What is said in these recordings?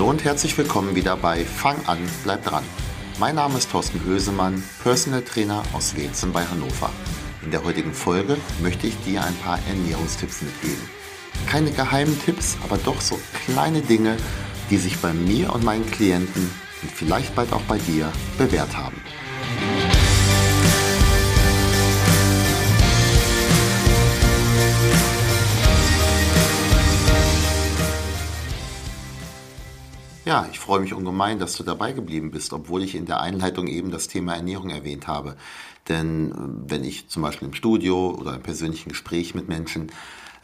Hallo und herzlich willkommen wieder bei Fang an, bleib dran. Mein Name ist Thorsten Hösemann, Personal Trainer aus Wetzen bei Hannover. In der heutigen Folge möchte ich dir ein paar Ernährungstipps mitgeben. Keine geheimen Tipps, aber doch so kleine Dinge, die sich bei mir und meinen Klienten und vielleicht bald auch bei dir bewährt haben. Ja, ich freue mich ungemein, dass du dabei geblieben bist, obwohl ich in der Einleitung eben das Thema Ernährung erwähnt habe. Denn äh, wenn ich zum Beispiel im Studio oder im persönlichen Gespräch mit Menschen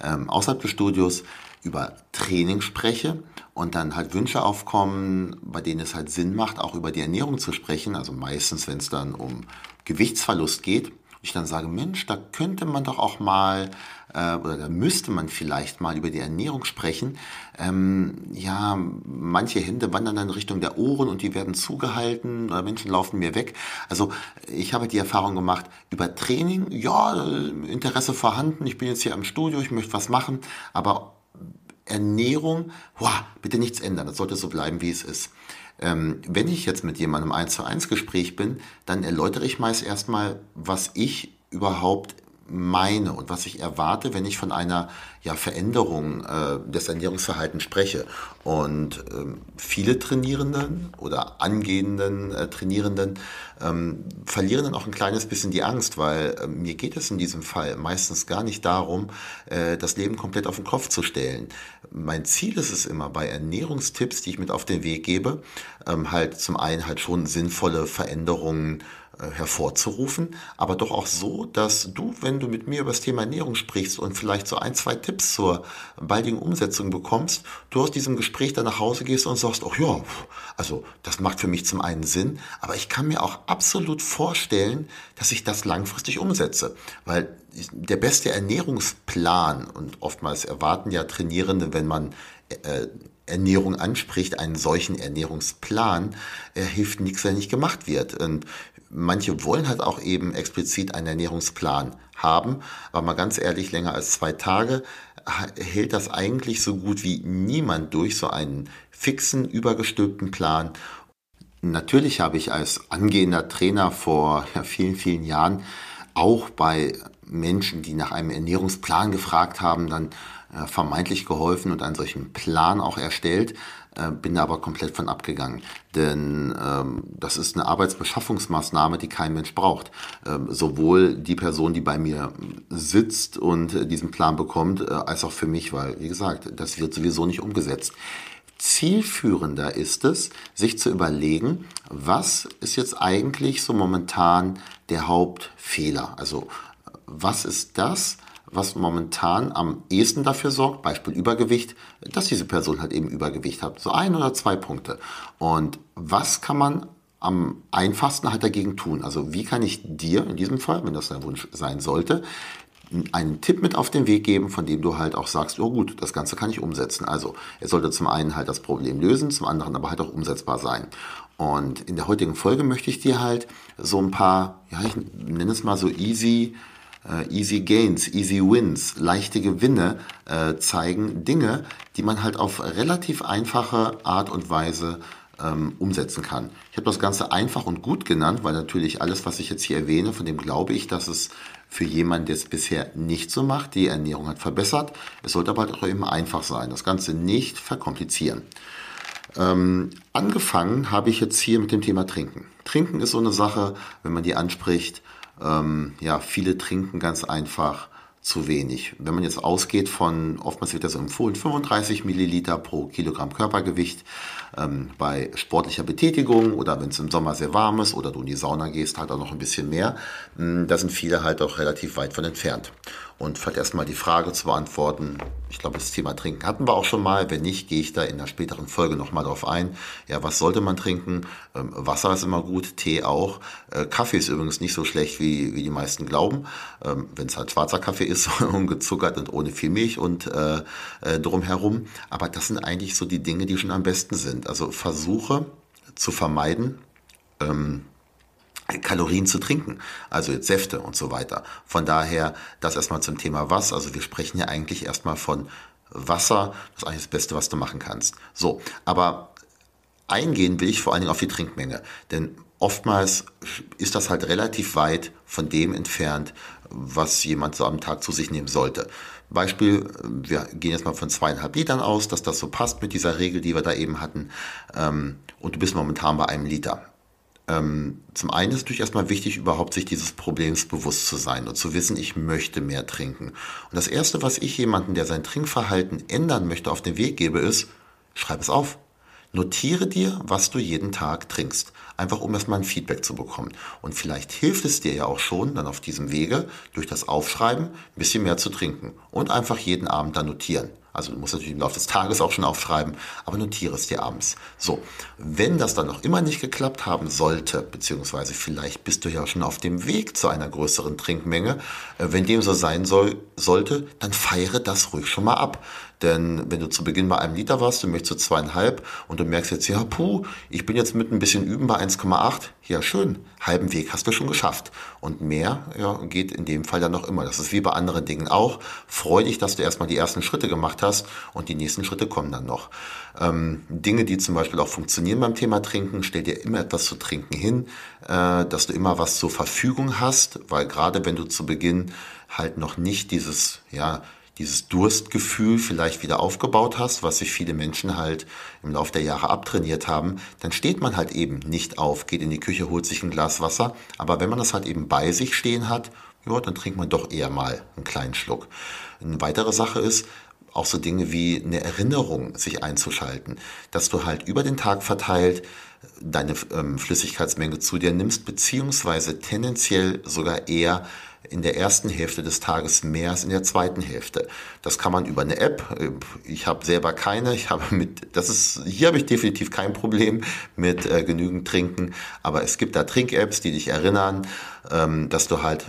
ähm, außerhalb des Studios über Training spreche und dann halt Wünsche aufkommen, bei denen es halt Sinn macht, auch über die Ernährung zu sprechen, also meistens, wenn es dann um Gewichtsverlust geht, ich dann sage, Mensch, da könnte man doch auch mal äh, oder da müsste man vielleicht mal über die Ernährung sprechen. Ähm, ja, manche Hände wandern dann Richtung der Ohren und die werden zugehalten oder Menschen laufen mir weg. Also ich habe die Erfahrung gemacht, über Training, ja, Interesse vorhanden, ich bin jetzt hier am Studio, ich möchte was machen, aber Ernährung, wow, bitte nichts ändern, das sollte so bleiben, wie es ist. Ähm, wenn ich jetzt mit jemandem eins zu eins Gespräch bin, dann erläutere ich meist erstmal, was ich überhaupt meine und was ich erwarte, wenn ich von einer ja, Veränderung äh, des Ernährungsverhaltens spreche. Und ähm, viele Trainierenden oder angehenden äh, Trainierenden ähm, verlieren dann auch ein kleines bisschen die Angst, weil äh, mir geht es in diesem Fall meistens gar nicht darum, äh, das Leben komplett auf den Kopf zu stellen. Mein Ziel ist es immer bei Ernährungstipps, die ich mit auf den Weg gebe, ähm, halt zum einen halt schon sinnvolle Veränderungen hervorzurufen, aber doch auch so, dass du, wenn du mit mir über das Thema Ernährung sprichst und vielleicht so ein, zwei Tipps zur baldigen Umsetzung bekommst, du aus diesem Gespräch dann nach Hause gehst und sagst, ach ja, also das macht für mich zum einen Sinn, aber ich kann mir auch absolut vorstellen, dass ich das langfristig umsetze, weil der beste Ernährungsplan und oftmals erwarten ja Trainierende, wenn man äh, Ernährung anspricht, einen solchen Ernährungsplan, äh, hilft nichts, wenn nicht gemacht wird. Und manche wollen halt auch eben explizit einen Ernährungsplan haben, aber mal ganz ehrlich, länger als zwei Tage hält das eigentlich so gut wie niemand durch, so einen fixen, übergestülpten Plan. Natürlich habe ich als angehender Trainer vor vielen, vielen Jahren auch bei Menschen, die nach einem Ernährungsplan gefragt haben, dann äh, vermeintlich geholfen und einen solchen Plan auch erstellt. Äh, bin aber komplett von abgegangen. Denn ähm, das ist eine Arbeitsbeschaffungsmaßnahme, die kein Mensch braucht. Ähm, sowohl die Person, die bei mir sitzt und äh, diesen Plan bekommt, äh, als auch für mich, weil, wie gesagt, das wird sowieso nicht umgesetzt. Zielführender ist es, sich zu überlegen, was ist jetzt eigentlich so momentan der Hauptfehler? Also was ist das, was momentan am ehesten dafür sorgt, Beispiel Übergewicht, dass diese Person halt eben Übergewicht hat. So ein oder zwei Punkte. Und was kann man am einfachsten halt dagegen tun? Also wie kann ich dir in diesem Fall, wenn das dein Wunsch sein sollte, einen Tipp mit auf den Weg geben, von dem du halt auch sagst, oh gut, das Ganze kann ich umsetzen. Also er sollte zum einen halt das Problem lösen, zum anderen aber halt auch umsetzbar sein. Und in der heutigen Folge möchte ich dir halt so ein paar, ja, ich nenne es mal so easy Easy Gains, Easy Wins, leichte Gewinne äh, zeigen Dinge, die man halt auf relativ einfache Art und Weise ähm, umsetzen kann. Ich habe das Ganze einfach und gut genannt, weil natürlich alles, was ich jetzt hier erwähne, von dem glaube ich, dass es für jemanden, der es bisher nicht so macht, die Ernährung hat verbessert. Es sollte aber auch immer einfach sein. Das Ganze nicht verkomplizieren. Ähm, angefangen habe ich jetzt hier mit dem Thema Trinken. Trinken ist so eine Sache, wenn man die anspricht, ähm, ja, viele trinken ganz einfach zu wenig. Wenn man jetzt ausgeht von, oftmals wird das empfohlen, 35 Milliliter pro Kilogramm Körpergewicht ähm, bei sportlicher Betätigung oder wenn es im Sommer sehr warm ist oder du in die Sauna gehst, halt auch noch ein bisschen mehr. Hm, da sind viele halt auch relativ weit von entfernt. Und vielleicht erstmal die Frage zu beantworten. Ich glaube, das Thema Trinken hatten wir auch schon mal. Wenn nicht, gehe ich da in der späteren Folge nochmal drauf ein. Ja, was sollte man trinken? Ähm, Wasser ist immer gut, Tee auch. Äh, Kaffee ist übrigens nicht so schlecht, wie, wie die meisten glauben. Ähm, Wenn es halt schwarzer Kaffee ist, ungezuckert und ohne viel Milch und äh, äh, drumherum. Aber das sind eigentlich so die Dinge, die schon am besten sind. Also versuche zu vermeiden, ähm, Kalorien zu trinken, also jetzt Säfte und so weiter. Von daher das erstmal zum Thema was. Also wir sprechen ja eigentlich erstmal von Wasser. Das ist eigentlich das Beste, was du machen kannst. So, aber eingehen will ich vor allen Dingen auf die Trinkmenge. Denn oftmals ist das halt relativ weit von dem entfernt, was jemand so am Tag zu sich nehmen sollte. Beispiel, wir gehen jetzt mal von zweieinhalb Litern aus, dass das so passt mit dieser Regel, die wir da eben hatten. Ähm, und du bist momentan bei einem Liter. Ähm, zum einen ist es natürlich erstmal wichtig, überhaupt sich dieses Problems bewusst zu sein und zu wissen, ich möchte mehr trinken. Und das Erste, was ich jemanden, der sein Trinkverhalten ändern möchte, auf den Weg gebe, ist, schreib es auf. Notiere dir, was du jeden Tag trinkst. Einfach um erstmal ein Feedback zu bekommen. Und vielleicht hilft es dir ja auch schon, dann auf diesem Wege, durch das Aufschreiben, ein bisschen mehr zu trinken. Und einfach jeden Abend dann notieren. Also du musst natürlich im Laufe des Tages auch schon aufschreiben, aber notiere es dir abends. So, wenn das dann noch immer nicht geklappt haben sollte, beziehungsweise vielleicht bist du ja schon auf dem Weg zu einer größeren Trinkmenge, äh, wenn dem so sein soll, sollte, dann feiere das ruhig schon mal ab. Denn wenn du zu Beginn bei einem Liter warst, du möchtest zu zweieinhalb und du merkst jetzt, ja, puh, ich bin jetzt mit ein bisschen üben bei 1,8, ja schön, halben Weg hast du schon geschafft. Und mehr ja, geht in dem Fall dann noch immer. Das ist wie bei anderen Dingen auch. Freu dich, dass du erstmal die ersten Schritte gemacht hast und die nächsten Schritte kommen dann noch. Ähm, Dinge, die zum Beispiel auch funktionieren beim Thema Trinken, stell dir immer etwas zu trinken hin, äh, dass du immer was zur Verfügung hast, weil gerade wenn du zu Beginn halt noch nicht dieses, ja, dieses Durstgefühl vielleicht wieder aufgebaut hast, was sich viele Menschen halt im Laufe der Jahre abtrainiert haben, dann steht man halt eben nicht auf, geht in die Küche, holt sich ein Glas Wasser. Aber wenn man das halt eben bei sich stehen hat, ja, dann trinkt man doch eher mal einen kleinen Schluck. Eine weitere Sache ist, auch so Dinge wie eine Erinnerung sich einzuschalten, dass du halt über den Tag verteilt deine ähm, Flüssigkeitsmenge zu dir nimmst, beziehungsweise tendenziell sogar eher in der ersten Hälfte des Tages mehr als in der zweiten Hälfte. Das kann man über eine App. Ich habe selber keine. Ich habe mit, das ist, hier habe ich definitiv kein Problem mit äh, genügend Trinken. Aber es gibt da Trink-Apps, die dich erinnern, ähm, dass du halt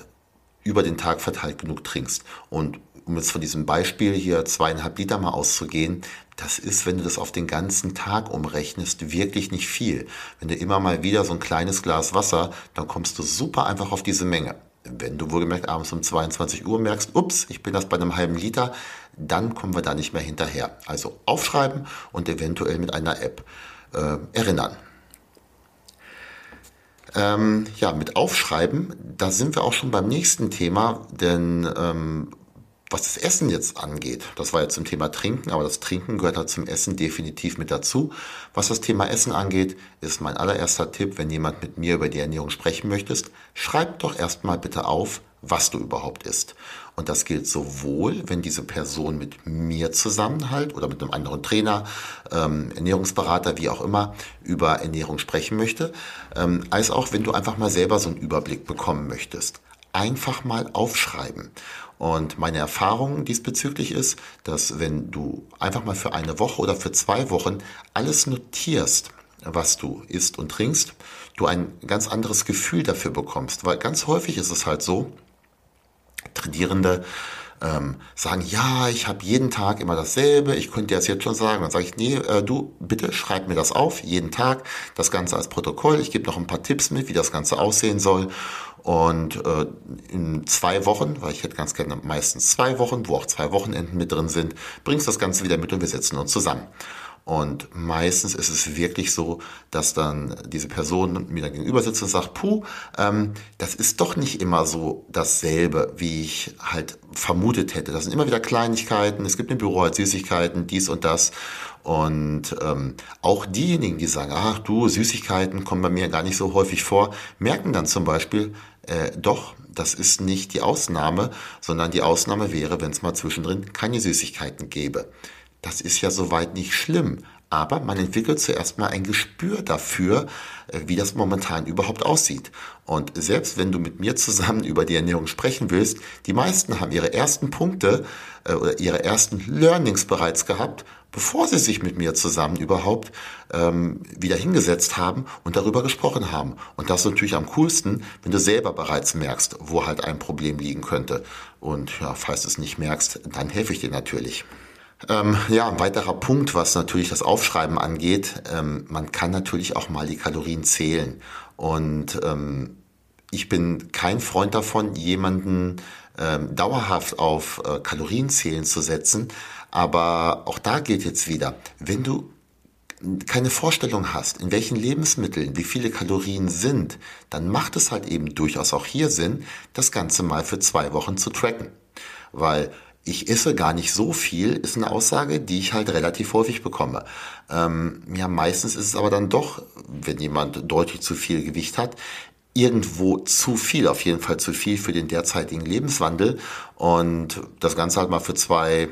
über den Tag verteilt genug trinkst. Und um jetzt von diesem Beispiel hier zweieinhalb Liter mal auszugehen, das ist, wenn du das auf den ganzen Tag umrechnest, wirklich nicht viel. Wenn du immer mal wieder so ein kleines Glas Wasser, dann kommst du super einfach auf diese Menge. Wenn du wohlgemerkt abends um 22 Uhr merkst, ups, ich bin das bei einem halben Liter, dann kommen wir da nicht mehr hinterher. Also aufschreiben und eventuell mit einer App äh, erinnern. Ähm, ja, mit Aufschreiben, da sind wir auch schon beim nächsten Thema, denn ähm, was das Essen jetzt angeht, das war jetzt zum Thema Trinken, aber das Trinken gehört halt zum Essen definitiv mit dazu. Was das Thema Essen angeht, ist mein allererster Tipp, wenn jemand mit mir über die Ernährung sprechen möchtest, schreib doch erstmal bitte auf, was du überhaupt isst. Und das gilt sowohl, wenn diese Person mit mir zusammenhalt oder mit einem anderen Trainer, ähm, Ernährungsberater, wie auch immer, über Ernährung sprechen möchte, ähm, als auch, wenn du einfach mal selber so einen Überblick bekommen möchtest. Einfach mal aufschreiben. Und meine Erfahrung diesbezüglich ist, dass wenn du einfach mal für eine Woche oder für zwei Wochen alles notierst, was du isst und trinkst, du ein ganz anderes Gefühl dafür bekommst. Weil ganz häufig ist es halt so, Trainierende ähm, sagen, ja, ich habe jeden Tag immer dasselbe, ich könnte das jetzt schon sagen. Dann sage ich, nee, äh, du, bitte schreib mir das auf, jeden Tag, das Ganze als Protokoll. Ich gebe noch ein paar Tipps mit, wie das Ganze aussehen soll. Und äh, in zwei Wochen, weil ich hätte ganz gerne meistens zwei Wochen, wo auch zwei Wochenenden mit drin sind, bringst das Ganze wieder mit und wir setzen uns zusammen. Und meistens ist es wirklich so, dass dann diese Person mir dann gegenüber sitzt und sagt, puh, ähm, das ist doch nicht immer so dasselbe, wie ich halt vermutet hätte. Das sind immer wieder Kleinigkeiten, es gibt im Büro halt Süßigkeiten, dies und das. Und ähm, auch diejenigen, die sagen, ach du, Süßigkeiten kommen bei mir gar nicht so häufig vor, merken dann zum Beispiel, äh, doch, das ist nicht die Ausnahme, sondern die Ausnahme wäre, wenn es mal zwischendrin keine Süßigkeiten gäbe. Das ist ja soweit nicht schlimm, aber man entwickelt zuerst mal ein Gespür dafür, äh, wie das momentan überhaupt aussieht. Und selbst wenn du mit mir zusammen über die Ernährung sprechen willst, die meisten haben ihre ersten Punkte äh, oder ihre ersten Learnings bereits gehabt, bevor sie sich mit mir zusammen überhaupt ähm, wieder hingesetzt haben und darüber gesprochen haben. Und das ist natürlich am coolsten, wenn du selber bereits merkst, wo halt ein Problem liegen könnte. Und ja, falls du es nicht merkst, dann helfe ich dir natürlich. Ähm, ja, ein weiterer Punkt, was natürlich das Aufschreiben angeht, ähm, man kann natürlich auch mal die Kalorien zählen. Und ähm, ich bin kein Freund davon, jemanden ähm, dauerhaft auf äh, Kalorienzählen zu setzen. Aber auch da gilt jetzt wieder, wenn du keine Vorstellung hast, in welchen Lebensmitteln wie viele Kalorien sind, dann macht es halt eben durchaus auch hier Sinn, das Ganze mal für zwei Wochen zu tracken. Weil ich esse gar nicht so viel, ist eine Aussage, die ich halt relativ häufig bekomme. Ähm, ja, meistens ist es aber dann doch, wenn jemand deutlich zu viel Gewicht hat, irgendwo zu viel, auf jeden Fall zu viel für den derzeitigen Lebenswandel. Und das Ganze halt mal für zwei,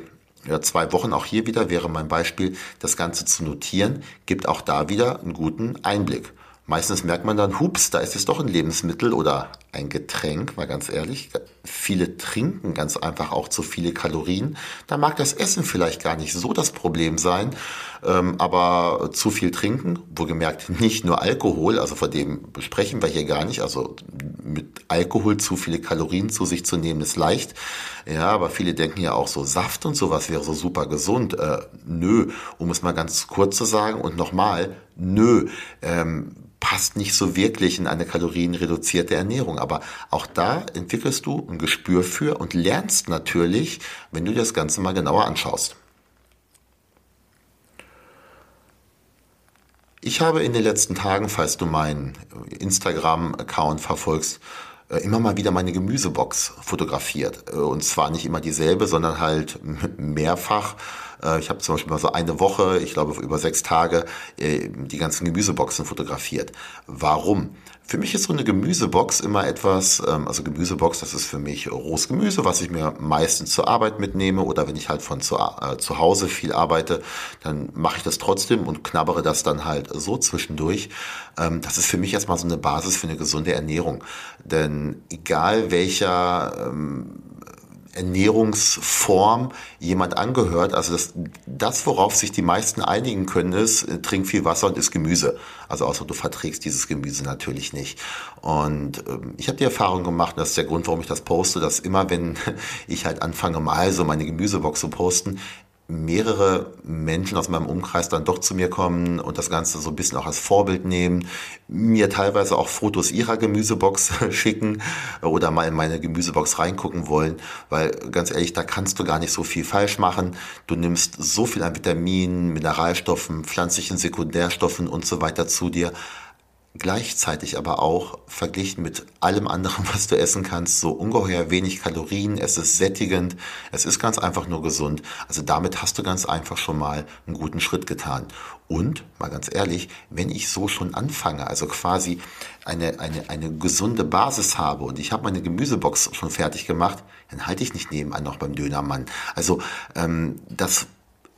ja, zwei Wochen, auch hier wieder wäre mein Beispiel, das Ganze zu notieren, gibt auch da wieder einen guten Einblick. Meistens merkt man dann, hups, da ist es doch ein Lebensmittel oder ein Getränk, mal ganz ehrlich. Viele trinken ganz einfach auch zu viele Kalorien. Da mag das Essen vielleicht gar nicht so das Problem sein, ähm, aber zu viel trinken, wohlgemerkt nicht nur Alkohol, also von dem besprechen wir hier gar nicht. Also mit Alkohol zu viele Kalorien zu sich zu nehmen ist leicht. Ja, aber viele denken ja auch so Saft und sowas wäre so super gesund. Äh, nö, um es mal ganz kurz zu sagen und nochmal, nö. Ähm, passt nicht so wirklich in eine kalorienreduzierte Ernährung. Aber auch da entwickelst du ein Gespür für und lernst natürlich, wenn du dir das Ganze mal genauer anschaust. Ich habe in den letzten Tagen, falls du meinen Instagram-Account verfolgst, äh, immer mal wieder meine Gemüsebox fotografiert. Äh, und zwar nicht immer dieselbe, sondern halt mehrfach ich habe zum Beispiel mal so eine Woche, ich glaube über sechs Tage, äh, die ganzen Gemüseboxen fotografiert. Warum? Für mich ist so eine Gemüsebox immer etwas, ähm, also Gemüsebox, das ist für mich rohes Gemüse, was ich mir meistens zur Arbeit mitnehme oder wenn ich halt von zu, äh, zu Hause viel arbeite, dann mache ich das trotzdem und knabbere das dann halt so zwischendurch. Ähm, das ist für mich erstmal so eine Basis für eine gesunde Ernährung. Denn egal welcher ähm, Ernährungsform jemand angehört. Also das, das, worauf sich die meisten einigen können, ist, äh, trink viel Wasser und isst Gemüse. Also außer du verträgst dieses Gemüse natürlich nicht. Und ähm, ich habe die Erfahrung gemacht, das ist der Grund, warum ich das poste, dass immer, wenn ich halt anfange, mal so meine Gemüsebox zu posten, mehrere Menschen aus meinem Umkreis dann doch zu mir kommen und das Ganze so ein bisschen auch als Vorbild nehmen, mir teilweise auch Fotos ihrer Gemüsebox schicken oder mal in meine Gemüsebox reingucken wollen, weil ganz ehrlich, da kannst du gar nicht so viel falsch machen. Du nimmst so viel an Vitaminen, Mineralstoffen, pflanzlichen Sekundärstoffen und so weiter zu dir gleichzeitig aber auch verglichen mit allem anderen, was du essen kannst, so ungeheuer wenig Kalorien, es ist sättigend, es ist ganz einfach nur gesund. Also damit hast du ganz einfach schon mal einen guten Schritt getan. Und, mal ganz ehrlich, wenn ich so schon anfange, also quasi eine, eine, eine gesunde Basis habe und ich habe meine Gemüsebox schon fertig gemacht, dann halte ich nicht nebenan noch beim Dönermann. Also ähm, das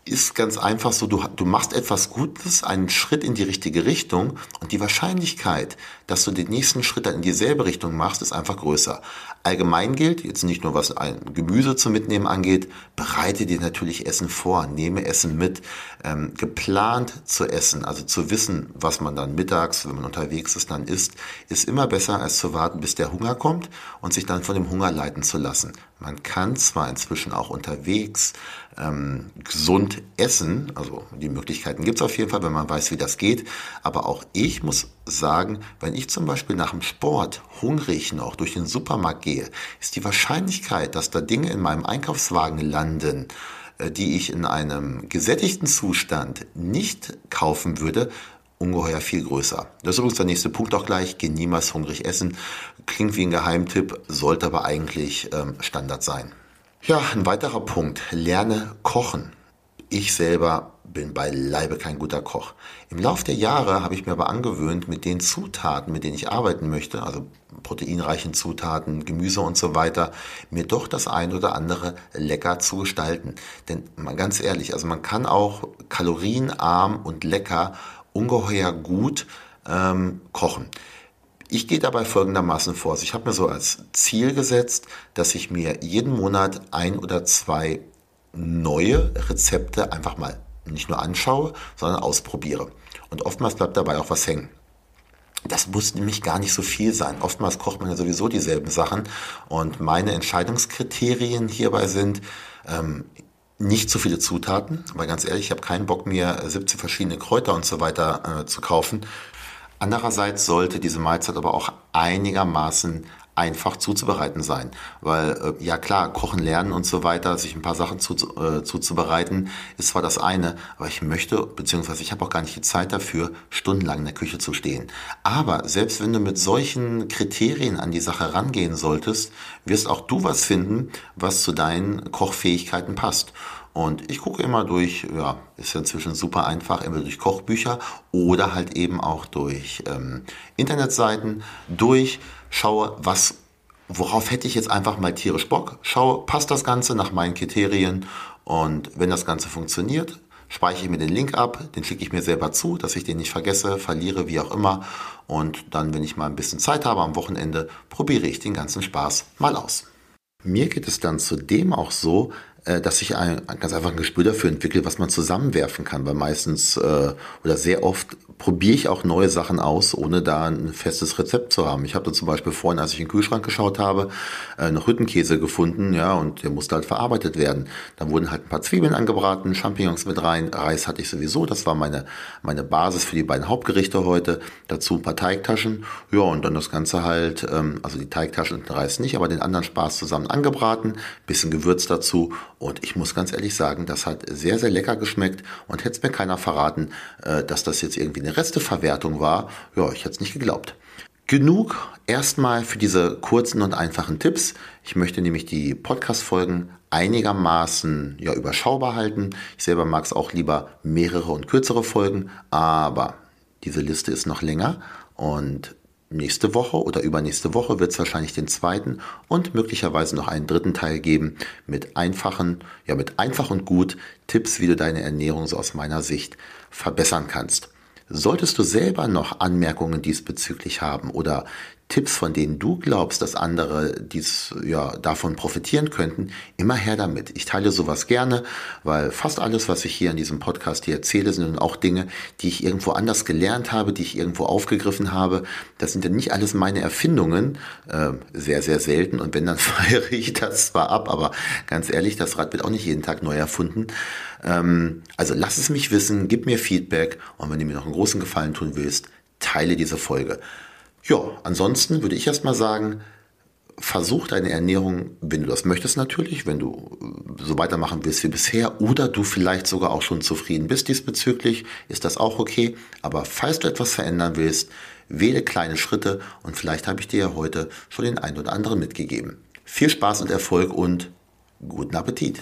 ist ganz einfach so, du, du machst etwas Gutes, einen Schritt in die richtige Richtung und die Wahrscheinlichkeit, dass du den nächsten Schritt dann in dieselbe Richtung machst, ist einfach größer. Allgemein gilt, jetzt nicht nur was ein Gemüse zum Mitnehmen angeht, bereite dir natürlich Essen vor, nehme Essen mit. Ähm, geplant zu essen, also zu wissen, was man dann mittags, wenn man unterwegs ist, dann isst, ist immer besser, als zu warten, bis der Hunger kommt und sich dann von dem Hunger leiten zu lassen. Man kann zwar inzwischen auch unterwegs ähm, gesund essen, also die Möglichkeiten gibt es auf jeden Fall, wenn man weiß, wie das geht, aber auch ich muss sagen, wenn ich zum Beispiel nach dem Sport hungrig noch durch den Supermarkt gehe, ist die Wahrscheinlichkeit, dass da Dinge in meinem Einkaufswagen landen, äh, die ich in einem gesättigten Zustand nicht kaufen würde, ungeheuer viel größer. Das ist übrigens der nächste Punkt auch gleich. Geh niemals hungrig essen. Klingt wie ein Geheimtipp, sollte aber eigentlich ähm, Standard sein. Ja, ein weiterer Punkt. Lerne kochen. Ich selber bin beileibe kein guter Koch. Im Laufe der Jahre habe ich mir aber angewöhnt, mit den Zutaten, mit denen ich arbeiten möchte, also proteinreichen Zutaten, Gemüse und so weiter, mir doch das ein oder andere lecker zu gestalten. Denn mal ganz ehrlich, also man kann auch kalorienarm und lecker ungeheuer gut ähm, kochen. Ich gehe dabei folgendermaßen vor. Also ich habe mir so als Ziel gesetzt, dass ich mir jeden Monat ein oder zwei neue Rezepte einfach mal nicht nur anschaue, sondern ausprobiere. Und oftmals bleibt dabei auch was hängen. Das muss nämlich gar nicht so viel sein. Oftmals kocht man ja sowieso dieselben Sachen. Und meine Entscheidungskriterien hierbei sind, ähm, nicht zu viele Zutaten, weil ganz ehrlich, ich habe keinen Bock mir 17 verschiedene Kräuter und so weiter äh, zu kaufen. Andererseits sollte diese Mahlzeit aber auch einigermaßen einfach zuzubereiten sein. Weil, äh, ja klar, kochen lernen und so weiter, sich ein paar Sachen zu, äh, zuzubereiten, ist zwar das eine, aber ich möchte, beziehungsweise ich habe auch gar nicht die Zeit dafür, stundenlang in der Küche zu stehen. Aber selbst wenn du mit solchen Kriterien an die Sache rangehen solltest, wirst auch du was finden, was zu deinen Kochfähigkeiten passt. Und ich gucke immer durch, ja, ist ja inzwischen super einfach, immer durch Kochbücher oder halt eben auch durch ähm, Internetseiten durch, schaue, was, worauf hätte ich jetzt einfach mal tierisch Bock, schaue, passt das Ganze nach meinen Kriterien und wenn das Ganze funktioniert, speichere ich mir den Link ab, den schicke ich mir selber zu, dass ich den nicht vergesse, verliere, wie auch immer. Und dann, wenn ich mal ein bisschen Zeit habe am Wochenende, probiere ich den ganzen Spaß mal aus. Mir geht es dann zudem auch so, äh, dass ich ein, ganz einfach ein Gespür dafür entwickle, was man zusammenwerfen kann, weil meistens äh, oder sehr oft probiere ich auch neue Sachen aus, ohne da ein festes Rezept zu haben. Ich habe da zum Beispiel vorhin, als ich in den Kühlschrank geschaut habe, äh, noch Hüttenkäse gefunden, ja, und der musste halt verarbeitet werden. Dann wurden halt ein paar Zwiebeln angebraten, Champignons mit rein, Reis hatte ich sowieso, das war meine, meine Basis für die beiden Hauptgerichte heute. Dazu ein paar Teigtaschen, ja, und dann das Ganze halt, ähm, also die Teigtaschen und den Reis nicht, aber den anderen Spaß zusammen angebraten, bisschen Gewürz dazu und ich muss ganz ehrlich sagen, das hat sehr, sehr lecker geschmeckt und hätte es mir keiner verraten, äh, dass das jetzt irgendwie eine Resteverwertung war. Ja, ich hätte es nicht geglaubt. Genug erstmal für diese kurzen und einfachen Tipps. Ich möchte nämlich die Podcast-Folgen einigermaßen ja, überschaubar halten. Ich selber mag es auch lieber mehrere und kürzere Folgen, aber diese Liste ist noch länger und nächste Woche oder übernächste Woche wird es wahrscheinlich den zweiten und möglicherweise noch einen dritten Teil geben mit einfachen, ja mit einfach und gut Tipps, wie du deine Ernährung so aus meiner Sicht verbessern kannst. Solltest du selber noch Anmerkungen diesbezüglich haben oder Tipps, von denen du glaubst, dass andere dies, ja, davon profitieren könnten, immer her damit. Ich teile sowas gerne, weil fast alles, was ich hier in diesem Podcast hier erzähle, sind auch Dinge, die ich irgendwo anders gelernt habe, die ich irgendwo aufgegriffen habe. Das sind ja nicht alles meine Erfindungen, äh, sehr, sehr selten. Und wenn, dann feiere ich das zwar ab, aber ganz ehrlich, das Rad wird auch nicht jeden Tag neu erfunden. Ähm, also lass es mich wissen, gib mir Feedback und wenn du mir noch einen großen Gefallen tun willst, teile diese Folge. Ja, ansonsten würde ich erstmal sagen, versuch deine Ernährung, wenn du das möchtest natürlich, wenn du äh, so weitermachen willst wie bisher oder du vielleicht sogar auch schon zufrieden bist diesbezüglich, ist das auch okay. Aber falls du etwas verändern willst, wähle kleine Schritte und vielleicht habe ich dir ja heute schon den einen oder anderen mitgegeben. Viel Spaß und Erfolg und guten Appetit!